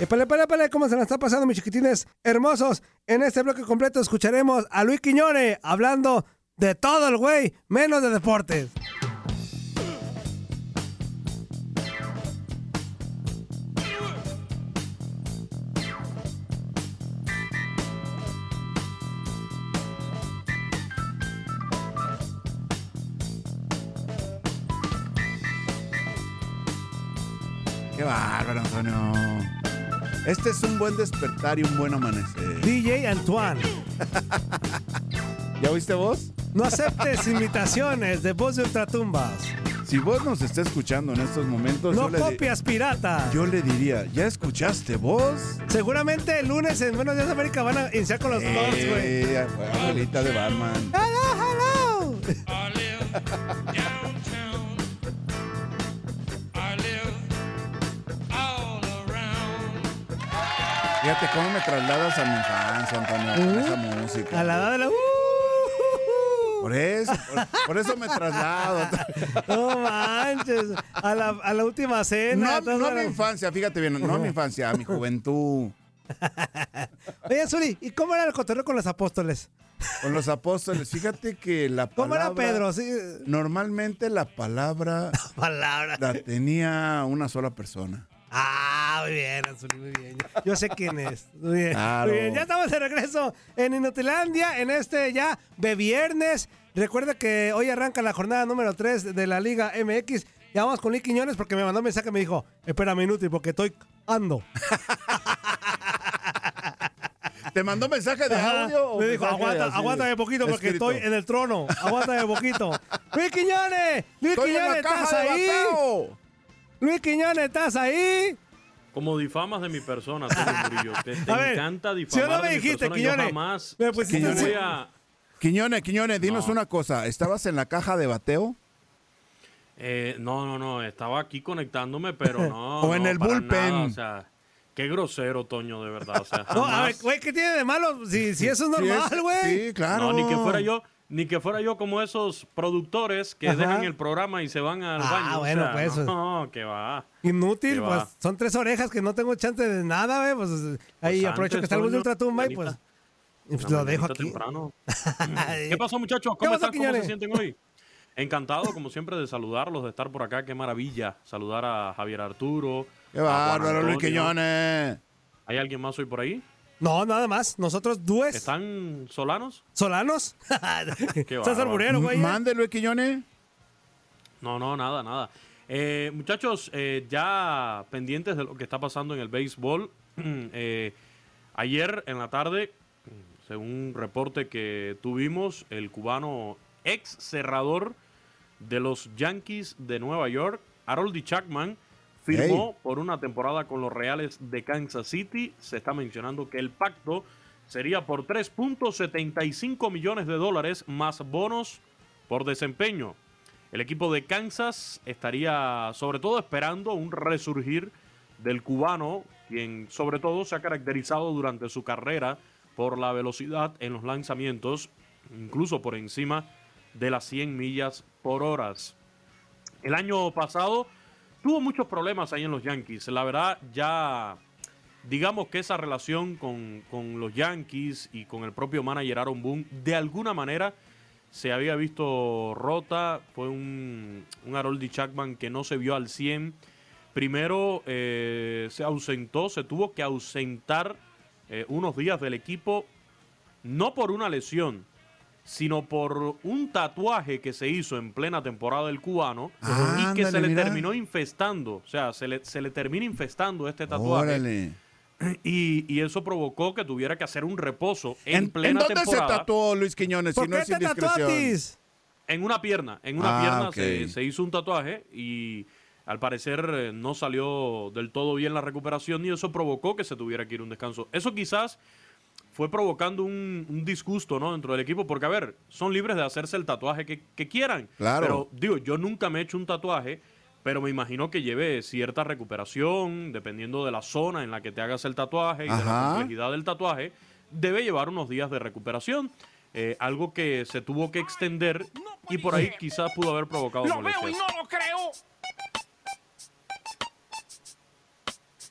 Épale, épale, épale, ¿cómo se la está pasando, mis chiquitines hermosos? En este bloque completo escucharemos a Luis Quiñone hablando de todo el güey, menos de deportes. Qué bárbaro, Antonio. Este es un buen despertar y un buen amanecer. DJ Antoine. ¿Ya oíste vos? No aceptes invitaciones de voz de ultratumbas. Si vos nos está escuchando en estos momentos, No copias pirata. yo le diría, ¿ya escuchaste vos? Seguramente el lunes en Buenos Días América van a iniciar con los dos, güey. Eh, abuelita de Batman. Fíjate cómo me trasladas a mi infancia, Antonio, con esa música. Uh, A la edad de la... Uh, Por eso, por, por eso me traslado. no manches. A la, a la última cena. No, no a la- mi infancia, fíjate bien, no a mi infancia, a mi juventud. Oye, Zuli, ¿y cómo era el cotorreo con los apóstoles? Con los apóstoles, fíjate que la ¿Cómo palabra... era Pedro? Sí. Normalmente la palabra Palabra. la tenía una sola persona. Ah, muy bien, Azuli, muy bien. Yo sé quién es. Muy bien. Claro. Muy bien. Ya estamos de regreso en Inutilandia, en este ya de viernes. Recuerda que hoy arranca la jornada número 3 de la Liga MX. Ya vamos con Lee Quiñones porque me mandó un mensaje y me dijo, espérame inútil porque estoy ando. ¿Te mandó mensaje de Ajá. audio? o Me dijo, aguanta, aguántame poquito porque escrito? estoy en el trono. Aguántame poquito. Luis Quiñones, Luis Estoy en Quiñones, la caja ¿estás de ahí? bateo. Luis Quiñones, ¿estás ahí? Como difamas de mi persona, Antonio Murillo. Te, te ver, encanta ¿sí o difamar no me de mi dijiste, persona. Quiñones? Yo jamás Me voy a... Quiñones, Quiñones, dinos No. una cosa. ¿Estabas en la caja de bateo? Eh, no, no, no. Estaba aquí conectándome, pero no. O en no, el bullpen. nada, o sea, qué grosero, Toño, de verdad. O sea, No, a ver, güey, ¿qué tiene de malo? Si, si eso es normal, güey. Sí, claro. No, ni que fuera yo, ni que fuera yo como esos productores que Ajá. dejan el programa y se van al Ah, baño. o bueno, sea, pues. No, que va. Inútil, Qué pues va. son tres orejas que no tengo chance de nada, güey. Pues ahí Pues aprovecho que está el bus de ultratumba y pues, pues lo dejo aquí. temprano. ¿Qué pasó, muchachos? ¿Qué ¿Cómo pasó, están? ¿Cómo Quiñones? se sienten hoy? Encantado, como siempre, de saludarlos, de estar por acá. Qué maravilla saludar a Javier Arturo. Qué bárbaro, Luis. Quiñones. ¿Hay alguien más hoy por ahí? No, nada más. Nosotros dues ¿Están solanos? solanos. Qué Estás alburero, güey. ¿eh? Mande, Luis Quiñones. No, no, nada, nada. Eh, muchachos, eh, ya pendientes de lo que está pasando en el béisbol. eh, ayer en la tarde, según un reporte que tuvimos, el cubano ex cerrador de los Yankees de Nueva York, Harold Chapman, firmó por una temporada con los Reales de Kansas City. Se está mencionando que el pacto sería por 3.75 millones de dólares más bonos por desempeño. El equipo de Kansas estaría sobre todo esperando un resurgir del cubano, quien sobre todo se ha caracterizado durante su carrera por la velocidad en los lanzamientos, incluso por encima de las 100 millas por hora. El año pasado tuvo muchos problemas ahí en los Yankees. La verdad, ya digamos que esa relación con, con los Yankees y con el propio manager Aaron Boone, de alguna manera se había visto rota. Fue un, un Harold Chapman que no se vio al 100. Primero eh, se ausentó, se tuvo que ausentar eh, unos días del equipo, no por una lesión, sino por un tatuaje que se hizo en plena temporada del cubano y que se le mira. terminó infestando. O sea, se le, se le termina infestando este tatuaje. Órale. Y, y eso provocó que tuviera que hacer un reposo en, ¿En, plena ¿en dónde temporada. se tatuó Luis Quiñones? ¿Por Si no qué es te tatuatis? En una pierna, en una Ah, pierna se, se hizo un tatuaje y al parecer eh, no salió del todo bien la recuperación y eso provocó que se tuviera que ir un descanso. Eso quizás fue provocando un, un disgusto ¿no? dentro del equipo, porque a ver, son libres de hacerse el tatuaje que, que quieran. Claro. Pero digo, yo nunca me he hecho un tatuaje, pero me imagino que lleve cierta recuperación, dependiendo de la zona en la que te hagas el tatuaje y de la complejidad del tatuaje, debe llevar unos días de recuperación. eh, algo que se tuvo que extender y por ahí quizás pudo haber provocado Lo veo y molestias. no lo creo.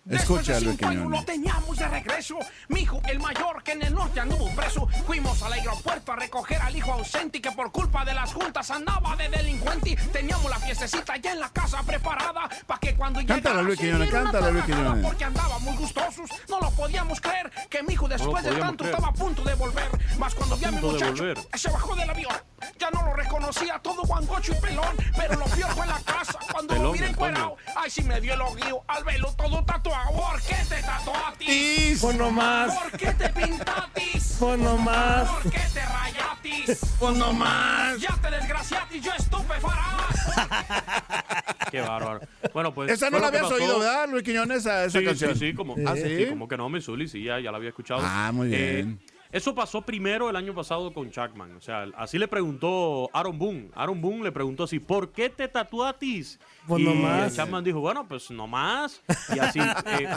Escucha, Luis Después de cinco años Quiñones. lo teníamos de regreso. Mi hijo, el mayor, que en el norte anduvo preso. Fuimos al aeropuerto a recoger al hijo ausente y que por culpa de las juntas andaba de delincuente. Teníamos la fiestecita ya en la casa preparada para que cuando Cántala, llegara Luis se Quiñones, cántala, Luis Quiñones. Porque andábamos gustosos, no lo podíamos creer. Que mi hijo después de podíamos tanto creer. estaba a punto de volver. Más cuando vi a mi de muchacho, se bajó del avión. Ya no lo reconocía, todo guangocho y pelón. Pero lo peor fue en la casa, cuando lo Pelón, miré Antonio. encuerado. Ay, sí me dio el oguío al velo todo tatuado. ¿Por qué te tatuatis? Pues no más. ¿Por qué te pintatis? Pues no más. ¿Por qué te rayatis? Pues no más. Ya te desgraciatis, yo estupefarás. Qué bárbaro. Bueno, pues. Esa no la habías pasó. oído, ¿verdad, Luis Quiñones? Esa, esa Sí, canción. sí, sí, como, ¿Ah, sí? como que no, mi Zuli, sí, ya, ya la había escuchado. Ah, muy Eh, bien. Eso pasó primero el año pasado con Chapman. O sea, así le preguntó Aaron Boone. Aaron Boone le preguntó así, ¿por qué te tatuatis? Pues y. Chapman dijo, bueno, pues no más. Y así. eh,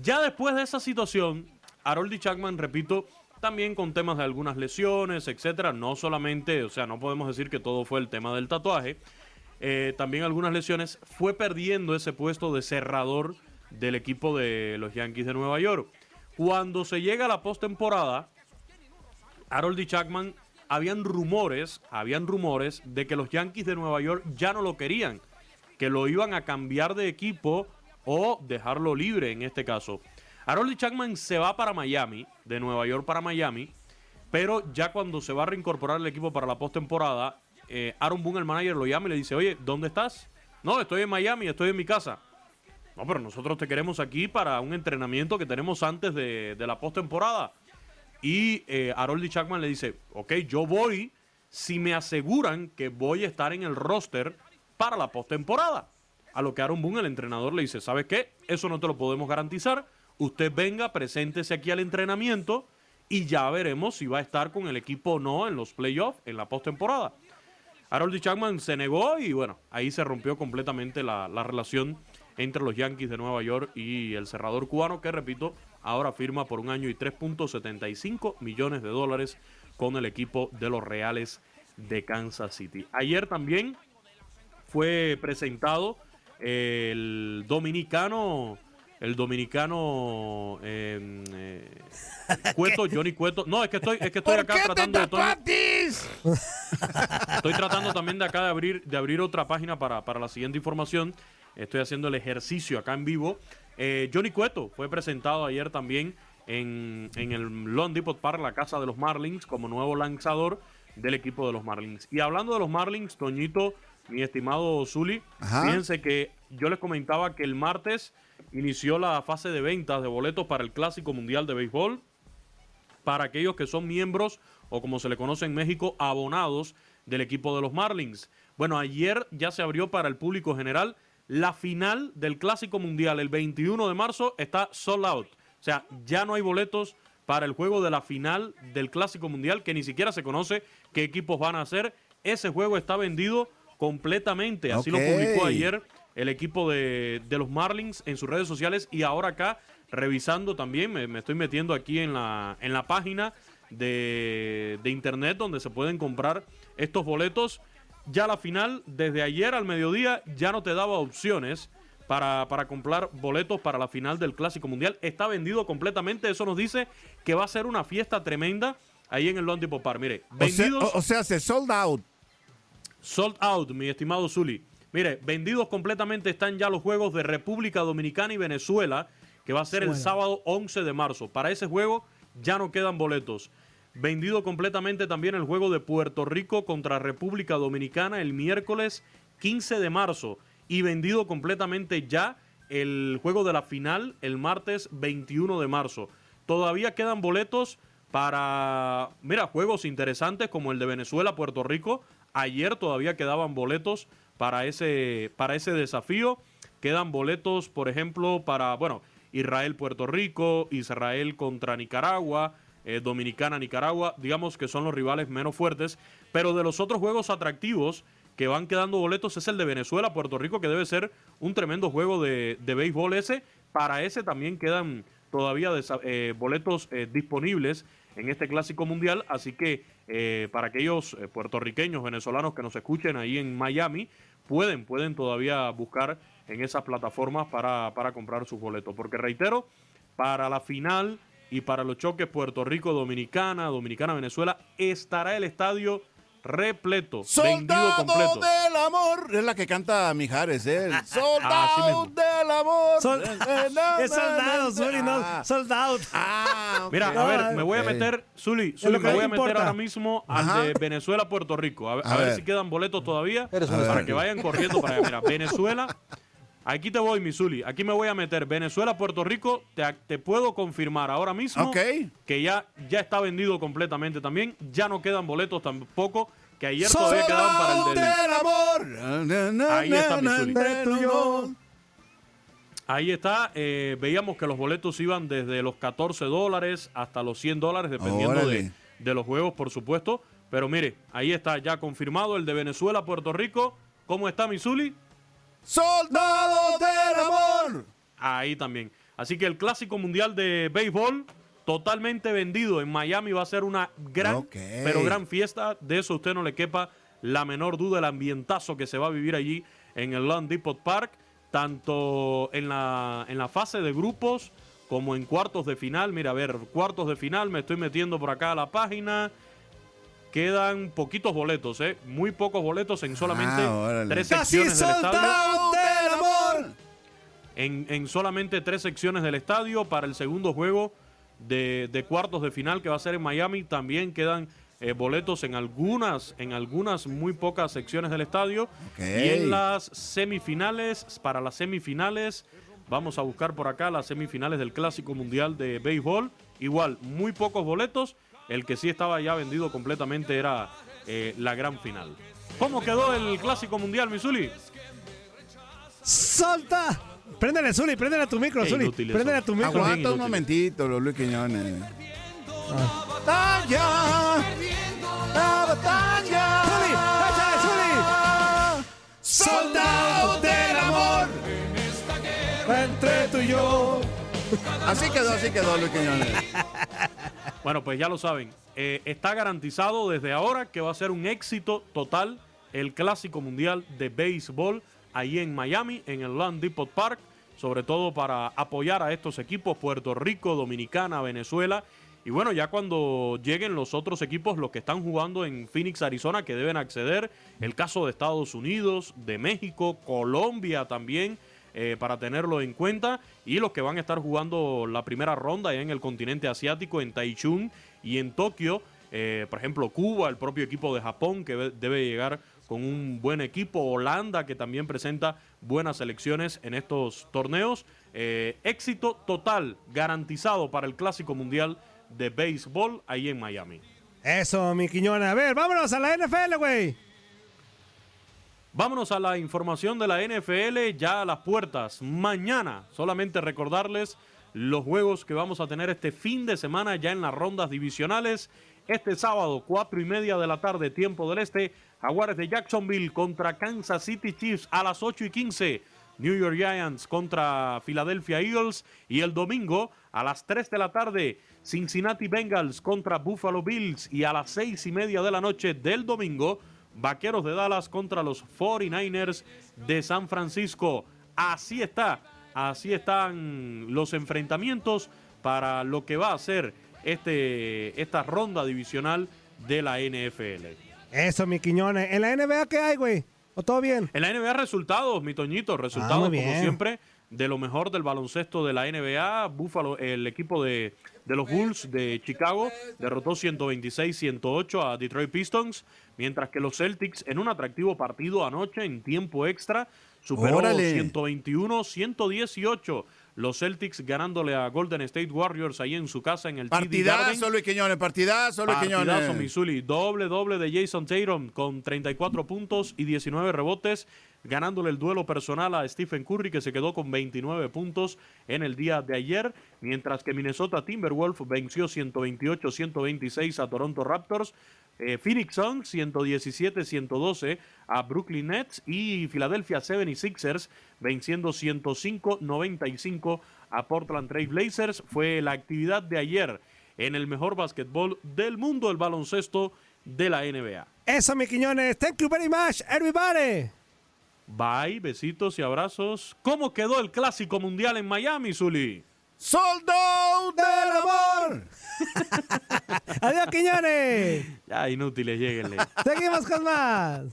ya después de esa situación, Harold Chapman, repito, también con temas de algunas lesiones, etcétera, no solamente, o sea, no podemos decir que todo fue el tema del tatuaje, eh, también algunas lesiones, fue perdiendo ese puesto de cerrador del equipo de los Yankees de Nueva York. Cuando se llega a la postemporada, Harold y Chapman, habían rumores, habían rumores de que los Yankees de Nueva York ya no lo querían, que lo iban a cambiar de equipo o dejarlo libre en este caso. Harold Chapman se va para Miami, de Nueva York para Miami, pero ya cuando se va a reincorporar el equipo para la postemporada, eh, Aaron Boone, el manager, lo llama y le dice, oye, ¿dónde estás? No, estoy en Miami, estoy en mi casa. No, pero nosotros te queremos aquí para un entrenamiento que tenemos antes de, la postemporada. Y eh, Harold Chapman le dice, ok, yo voy si me aseguran que voy a estar en el roster para la postemporada. A lo que Aaron Boone, el entrenador, le dice, ¿sabes qué? Eso no te lo podemos garantizar. Usted venga, preséntese aquí al entrenamiento y ya veremos si va a estar con el equipo o no en los playoffs, en la postemporada. Harold Chapman se negó y bueno, ahí se rompió completamente la relación entre los Yankees de Nueva York y el cerrador cubano, que repito, ahora firma por un año y 3.75 millones de dólares con el equipo de los Reales de Kansas City. Ayer también fue presentado el dominicano, el dominicano eh, eh, Cueto, Johnny Cueto. No, es que estoy, es que estoy ¿Por acá tratando de tatuatis? Estoy tratando también de acá de abrir, de abrir otra página para, para la siguiente información. Estoy haciendo el ejercicio acá en vivo. Eh, Johnny Cueto fue presentado ayer también en, en el Lone Depot Park, la casa de los Marlins, como nuevo lanzador del equipo de los Marlins. Y hablando de los Marlins, Toñito, mi estimado Zuli, Ajá. fíjense que yo les comentaba que el martes inició la fase de ventas de boletos para el Clásico Mundial de Béisbol para aquellos que son miembros o como se le conoce en México, abonados del equipo de los Marlins. Bueno, ayer ya se abrió para el público general la final del Clásico Mundial el 21 de marzo está sold out. O sea, ya no hay boletos para el juego de la final del Clásico Mundial que ni siquiera se conoce qué equipos van a hacer. Ese juego está vendido completamente. Así lo publicó ayer el equipo de, de los Marlins en sus redes sociales y ahora acá revisando también, me, me estoy metiendo aquí en la, en la página de, de internet donde se pueden comprar estos boletos. Ya la final, desde ayer al mediodía, ya no te daba opciones para, para comprar boletos para la final del Clásico Mundial. Está vendido completamente. Eso nos dice que va a ser una fiesta tremenda ahí en el Park. Mire, O sea, vendidos. o- o sea, se sold out. Sold out, mi estimado Zuli. Mire, vendidos completamente están ya los juegos de República Dominicana y Venezuela, que va a ser el sábado 11 de marzo. Para ese juego ya no quedan boletos. Vendido completamente también el juego de Puerto Rico contra República Dominicana el miércoles 15 de marzo. Y vendido completamente ya el juego de la final el martes 21 de marzo. Todavía quedan boletos para, mira, juegos interesantes como el de Venezuela-Puerto Rico. Ayer todavía quedaban boletos para ese, para ese desafío. Quedan boletos, por ejemplo, para, bueno, Israel-Puerto Rico, Israel contra Nicaragua, eh, Dominicana-Nicaragua, digamos que son los rivales menos fuertes, pero de los otros juegos atractivos que van quedando boletos es el de Venezuela-Puerto Rico, que debe ser un tremendo juego de, de béisbol ese. Para ese también quedan todavía eh, boletos eh, disponibles en este clásico mundial, así que para aquellos puertorriqueños, venezolanos que nos escuchen ahí en Miami, pueden, pueden todavía buscar en esas plataformas para, para comprar sus boletos. Porque reitero, para la final y para los choques Puerto Rico-Dominicana, Dominicana-Venezuela, estará el estadio repleto, vendido Soldado completo. del amor. Es la que canta Mijares, ¿eh? Soldado del amor. Sol- es soldado, Zuli, no, soldado. Ah, Mira, a ver, me voy a meter, Zuli, Zuli, me voy a importa. meter ahora mismo al de Venezuela-Puerto Rico. A, ver- A a ver ver. si quedan boletos todavía para que vayan corriendo para allá. Mira, Venezuela, aquí te voy, mi Zuli. Aquí me voy a meter Venezuela-Puerto Rico. Te, te puedo confirmar ahora mismo que ya, ya está vendido completamente también. Ya no quedan boletos tampoco. Que ayer todavía quedaban para el del, amor. Ahí está mi Zuli. Entre tú y yo. Ahí está, eh, veíamos que los boletos iban desde los 14 dólares hasta los 100 dólares, dependiendo de los juegos, por supuesto. Pero mire, ahí está ya confirmado el de Venezuela, Puerto Rico. ¿Cómo está Missouri? Soldado del amor. Ahí también. Así que el clásico mundial de béisbol, totalmente vendido en Miami, va a ser una gran, Ok. pero gran fiesta. De eso a usted no le quepa la menor duda, el ambientazo que se va a vivir allí en el Lawn Depot Park, tanto en la, en la fase de grupos como en cuartos de final. Mira, a ver, cuartos de final, me estoy metiendo por acá a la página. Quedan poquitos boletos, ¿eh? Muy pocos boletos en solamente Ah, tres secciones del estadio del amor. en, en solamente tres secciones del estadio para el segundo juego de, de cuartos de final que va a ser en Miami. También quedan eh, boletos en algunas, en algunas muy pocas secciones del estadio. Y en las semifinales, para las semifinales, vamos a buscar por acá las semifinales del Clásico Mundial de Béisbol. Igual, muy pocos boletos. El que sí estaba ya vendido completamente era eh, la gran final. ¿Cómo quedó el Clásico Mundial, Misuli? ¡Solta! Préndele, Zuli, préndele a tu micro, Qué Zuli. inútiles Préndele a tu micro. Aguanta un inútil. momentito, los Luis Quiñones. Batalla. La batalla. Zuli, échale, Zuli. Soldado del amor. Entre tú y yo. Así quedó, así quedó, Luis Quiñones. Bueno, pues ya lo saben. Eh, está garantizado desde ahora que va a ser un éxito total el Clásico Mundial de Béisbol ahí en Miami, en el Land Depot Park, sobre todo para apoyar a estos equipos, Puerto Rico, Dominicana, Venezuela. Y bueno, ya cuando lleguen los otros equipos, los que están jugando en Phoenix, Arizona, que deben acceder, el caso de Estados Unidos, de México, Colombia también, eh, para tenerlo en cuenta. Y los que van a estar jugando la primera ronda en el continente asiático, en Taichung y en Tokio. Eh, por ejemplo, Cuba, el propio equipo de Japón, que debe llegar con un buen equipo. Holanda, que también presenta buenas selecciones en estos torneos. Eh, éxito total, garantizado para el Clásico Mundial de Béisbol ahí en Miami. Eso, mi Quiñona. A ver, vámonos a la NFL, güey. Vámonos a la información de la NFL ya a las puertas. Mañana, solamente recordarles los juegos que vamos a tener este fin de semana ya en las rondas divisionales. Este sábado, cuatro y media de la tarde, tiempo del este, Jaguares de Jacksonville contra Kansas City Chiefs a las 8 y 15. New York Giants contra Philadelphia Eagles. Y el domingo, a las 3 de la tarde, Cincinnati Bengals contra Buffalo Bills. Y a las 6 y media de la noche del domingo, Vaqueros de Dallas contra los 49ers de San Francisco. Así está, así están los enfrentamientos para lo que va a ser este, esta ronda divisional de la NFL. Eso, mi Quiñones. ¿En la NBA qué hay, güey? ¿O todo bien? En la NBA resultados, mi Toñito, resultados muy como siempre de lo mejor del baloncesto de la NBA. Buffalo, el equipo de, de los Bulls de Chicago derrotó 126-108 a Detroit Pistons, mientras que los Celtics en un atractivo partido anoche en tiempo extra superó Órale. 121-118 Los Celtics ganándole a Golden State Warriors ahí en su casa en el. Partidazo, Luis Quiñones, partidazo, Luis Partidazo, Quiñones. Missouri. Doble, doble de Jason Tatum con 34 puntos y 19 rebotes, ganándole el duelo personal a Stephen Curry, que se quedó con 29 puntos en el día de ayer, mientras que Minnesota Timberwolves venció 128-126 a Toronto Raptors. Eh, Phoenix Suns 117-112 a Brooklyn Nets y Philadelphia 76ers venciendo 105-95 a Portland Trail Blazers. Fue la actividad de ayer en el mejor básquetbol del mundo, el baloncesto de la NBA. Eso, mi Quiñones. Thank you very much, everybody. Bye, besitos y abrazos. ¿Cómo quedó el clásico mundial en Miami, Zuli? ¡Soldo del amor! Adiós, Quiñones. Ya, inútiles, lleguenle. Seguimos con más.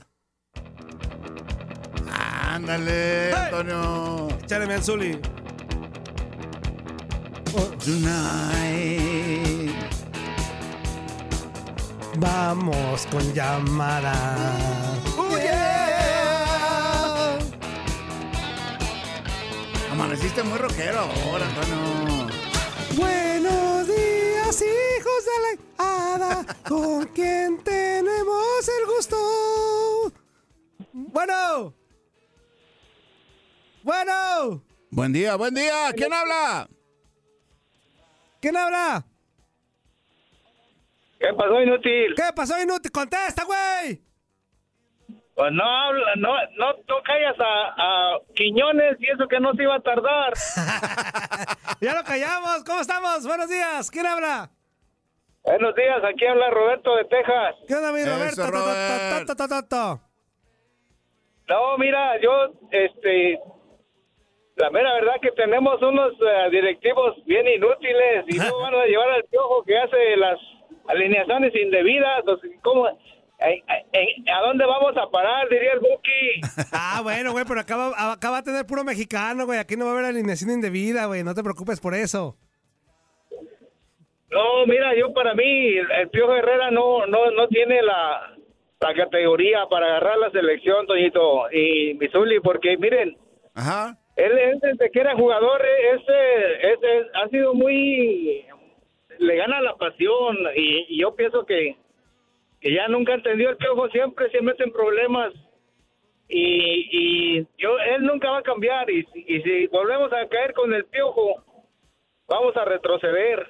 Ándale, Antonio. Échale, mi Zuli. Tonight. Vamos con llamada. Oh, Amaneciste muy rockero ahora, Antonio. Buenos días, hijos de la hada, con quien tenemos el gusto. Bueno. Bueno. Buen día, buen día. ¿Quién habla? ¿Quién habla? ¿Qué pasó, inútil? ¿Qué pasó, inútil? Contesta, güey. Pues no habla, no, no, no callas a, a Quiñones y eso que no se iba a tardar. Ya lo callamos. ¿Cómo estamos? Buenos días. ¿Quién habla? Buenos días, aquí habla Roberto de Texas. ¿Qué onda, mi Roberto? To, to, Robert. to, to, to, to. No, mira, yo, este, la mera verdad que tenemos unos eh, directivos bien inútiles y no van a llevar al piojo que hace las alineaciones indebidas. o sea, ¿Cómo? Eh, eh, ¿A dónde vamos a parar? Diría el Buki. Ah, bueno, güey, pero acá va, acá va a tener puro mexicano, güey. Aquí no va a haber alineación indebida, güey. No te preocupes por eso. No, mira, yo para mí, el, Piojo Herrera no, no, no tiene la, la categoría para agarrar la selección, Toñito y Misuli, porque miren, Ajá. él, él desde que era jugador, eh, ese, ese ha sido muy, le gana la pasión y, y yo pienso que, que ya nunca entendió el Piojo, siempre se mete en problemas y, y yo, él nunca va a cambiar y, y si volvemos a caer con el Piojo, vamos a retroceder.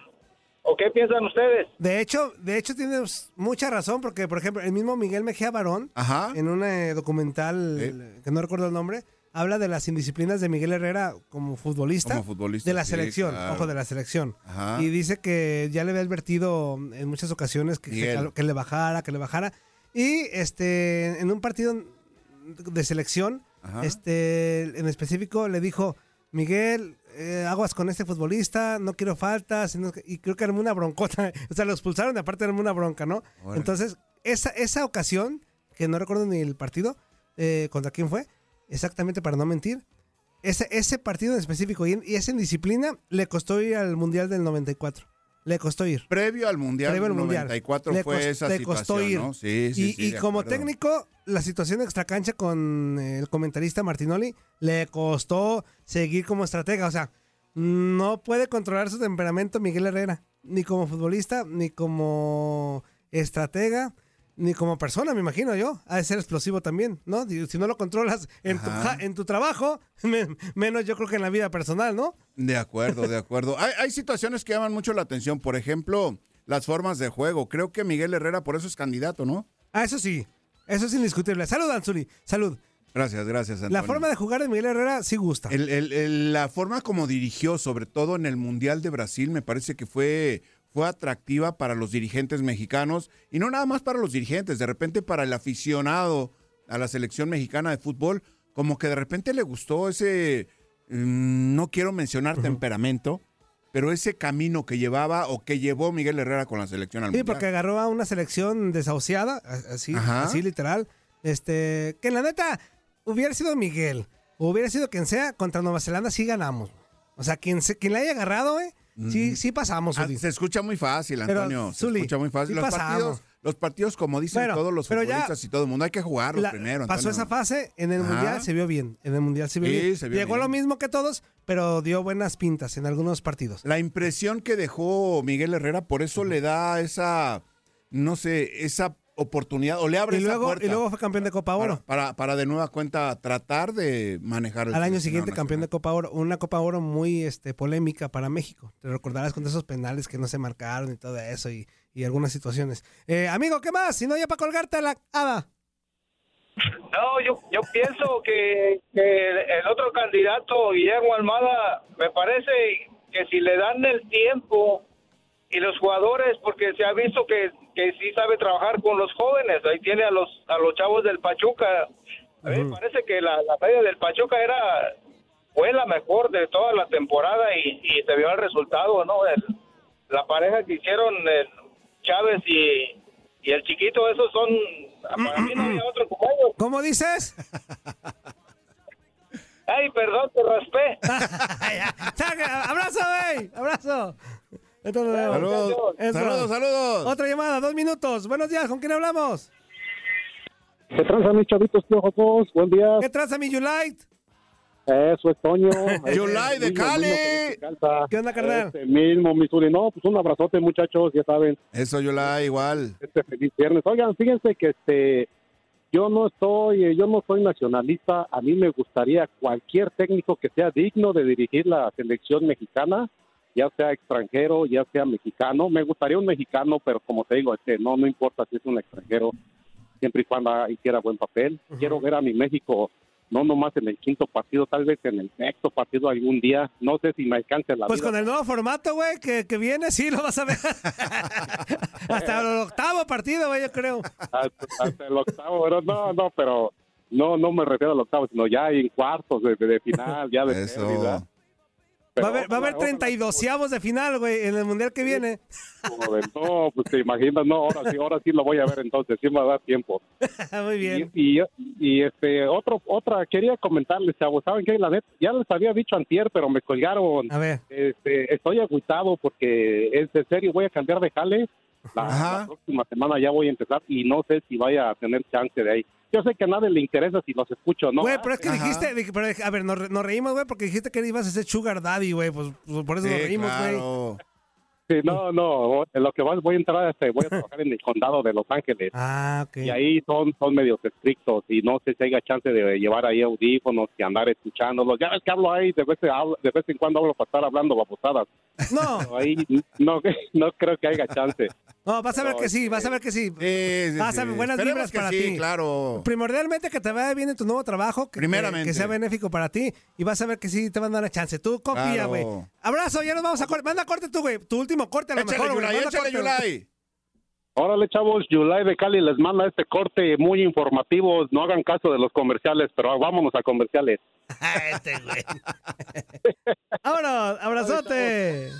¿O qué piensan ustedes? De hecho, de hecho tienes mucha razón, porque, por ejemplo, el mismo Miguel Mejía Barón, Ajá. en un eh, documental que no recuerdo el nombre, habla de las indisciplinas de Miguel Herrera como futbolista. Como futbolista, De la sí, selección, claro. ojo, de la selección. Ajá. Y dice que ya le había advertido en muchas ocasiones que, Miguel. que le bajara, que le bajara. Y este, en un partido de selección, Ajá. este, en específico le dijo, Miguel, eh, aguas con este futbolista, no quiero faltas, y creo que armó una broncota, o sea, lo expulsaron y aparte armó una bronca, ¿no? Entonces, esa, esa ocasión, que no recuerdo ni el partido, eh, contra quién fue, exactamente para no mentir, ese, ese partido en específico y, en- y esa indisciplina le costó ir al Mundial del 94. Le costó ir. Previo al Mundial Mundial. 94 Le fue cos- esa le situación, costó ir. ¿no? Sí, sí, y sí, y de como acuerdo. técnico, la situación extracancha con eh, el comentarista Martinoli le costó seguir como estratega. O sea, no puede controlar su temperamento Miguel Herrera, ni como futbolista, ni como estratega, ni como persona, me imagino yo. Ha de ser explosivo también, ¿no? Si no lo controlas en, tu, en tu trabajo, men- menos yo creo que en la vida personal, ¿no? De acuerdo, de acuerdo. Hay, hay situaciones que llaman mucho la atención. Por ejemplo, las formas de juego. Creo que Miguel Herrera por eso es candidato, ¿no? Ah, eso sí. Eso es indiscutible. Salud, Anzuli. Salud. Gracias, gracias, Antonio. La forma de jugar de Miguel Herrera sí gusta. El- el- el- la forma como dirigió, sobre todo en el Mundial de Brasil, me parece que fue, fue atractiva para los dirigentes mexicanos y no nada más para los dirigentes, de repente para el aficionado a la selección mexicana de fútbol, como que de repente le gustó ese, mm, no quiero mencionar temperamento, pero ese camino que llevaba o que llevó Miguel Herrera con la selección al Sí, Mundial. porque agarró a una selección desahuciada, así, Ajá. así literal. Este, que la neta hubiera sido Miguel, o hubiera sido quien sea, contra Nueva Zelanda sí ganamos. O sea, quien, se, quien la haya agarrado, eh, sí, sí pasamos. Ah, Zuli. se escucha muy fácil, Pero, Antonio. se Zuli, escucha muy fácil. sí los, pasamos. partidos, los partidos, como dicen Bueno, todos los pero ya- futbolistas y todo el mundo, hay que jugarlos La- primero. pasó Antonio. esa fase, en el Ajá. Mundial se vio bien. En el Mundial se vio Sí, bien. se vio Llegó bien. lo mismo que todos, pero dio buenas pintas en algunos partidos. La impresión que dejó Miguel Herrera, por eso le da esa, no sé, esa oportunidad, o le abre Y esa luego, puerta y luego fue campeón de Copa Oro. para, para, para de nueva cuenta tratar de manejar el Al año siguiente campeón de. Copa Oro, una Copa Oro muy este, polémica para México. Te recordarás con esos penales que no se marcaron y todo eso y, y algunas situaciones. Eh, amigo, ¿qué más? Si no, ya para colgarte la hada. No, yo, yo pienso que, que el otro candidato, Guillermo Almada, me parece que si le dan el tiempo y los jugadores, porque se ha visto que, que sí sabe trabajar con los jóvenes, ahí tiene a los a los chavos del Pachuca. A mí me parece que la, la talla del Pachuca era fue la mejor de toda la temporada y, y se vio el resultado, ¿no? El- la pareja que hicieron el Chávez y, y el chiquito, esos son, para mí no había otro como ellos. ¿Cómo dices? Ay, perdón, te raspé. Abrazo, güey. Abrazo. Saludos, saludos, saludos. Otra llamada, dos minutos. Buenos días, ¿con quién hablamos? ¿Qué tranza, mis chavitos piojos? Buen día. ¿Qué traza mi Yulite? Eso es Toño. Yulai de Cali. ¿Qué onda, carnal? Este mismo, Missouri. No, pues un abrazote, muchachos, ya saben. Eso yo la igual. Este feliz viernes. Oigan, fíjense que este yo no estoy, eh, yo no soy nacionalista. A mí me gustaría cualquier técnico que sea digno de dirigir la selección mexicana, ya sea extranjero, ya sea mexicano. Me gustaría un mexicano, pero como te digo, este, no, no importa si es un extranjero, siempre y cuando hiciera buen papel. Quiero ver a mi México, no nomás en el quinto partido, tal vez en el sexto partido algún día. No sé si me alcance la Pues vida. con el nuevo formato, güey, que, que viene, sí, lo vas a ver. Hasta el octavo partido, güey, yo creo. hasta, hasta el octavo, pero no, no, pero no, no me refiero al octavo, sino ya en cuartos de, de final, ya de Eso. pérdida. Va a haber, va a haber ojalá- 32 de final, güey, en el mundial que viene. Joder, no, pues te imaginas, no, ahora sí, ahora sí lo voy a ver entonces, sí me va a dar tiempo. Muy bien. Y, y, y, este, otro, otra, quería comentarles, chavos, ¿saben qué? La neta, ya les había dicho antier, pero me colgaron. A ver. Este, estoy agüitado porque es de serio, voy a cambiar de jale. La, la próxima semana ya voy a empezar y no sé si vaya a tener chance de ahí. Yo sé que a nadie le interesa si los escucho o no. Güey, pero es que Ajá. dijiste, pero, a ver, nos, re- nos reímos, güey, porque dijiste que ibas a ser Sugar Daddy, güey, pues, pues por eso nos Sí, reímos, güey. claro. Sí, no, no, en lo que voy, voy a entrar, este, voy a trabajar en el condado de Los Ángeles. Ah, ok. Y ahí son, son medios estrictos y no sé si haya chance de llevar ahí audífonos y andar escuchándolos. Ya ves que hablo ahí, de vez, en- hablo- de vez en cuando hablo para estar hablando babosadas. No, Pero ahí no, no creo que haya chance. No, vas a ver que sí, vas a ver que sí. Sí, sí, Vas a ver, buenas Esperemos vibras que para sí, ti. claro. Primordialmente que te vaya bien en tu nuevo trabajo, que, que- Primeramente. que sea benéfico para ti y vas a ver que sí te van a dar chance. Tú confía, Claro. güey. Abrazo, ya nos vamos a corte. Manda corte tú, güey. Tu último corte a lo Échale, mejor, güey. Manda échale, corte. Órale, chavos, Yulai de Cali les manda este corte muy informativo. No hagan caso de los comerciales, pero vámonos a comerciales. este, güey. Vámonos, abrazote.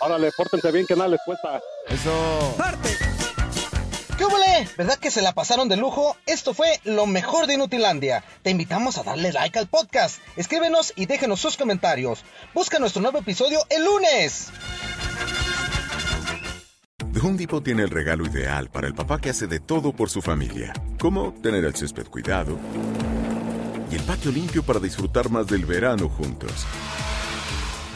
Órale, pórtense bien que nada les cuesta. Eso. Corte. ¿Qué huele? ¿Verdad que se la pasaron de lujo? Esto fue lo mejor de Inutilandia. Te invitamos a darle like al podcast. Escríbenos y déjenos sus comentarios. Busca nuestro nuevo episodio el lunes. The Home Depot tiene el regalo ideal para el papá que hace de todo por su familia, como tener el césped cuidado y el patio limpio para disfrutar más del verano juntos.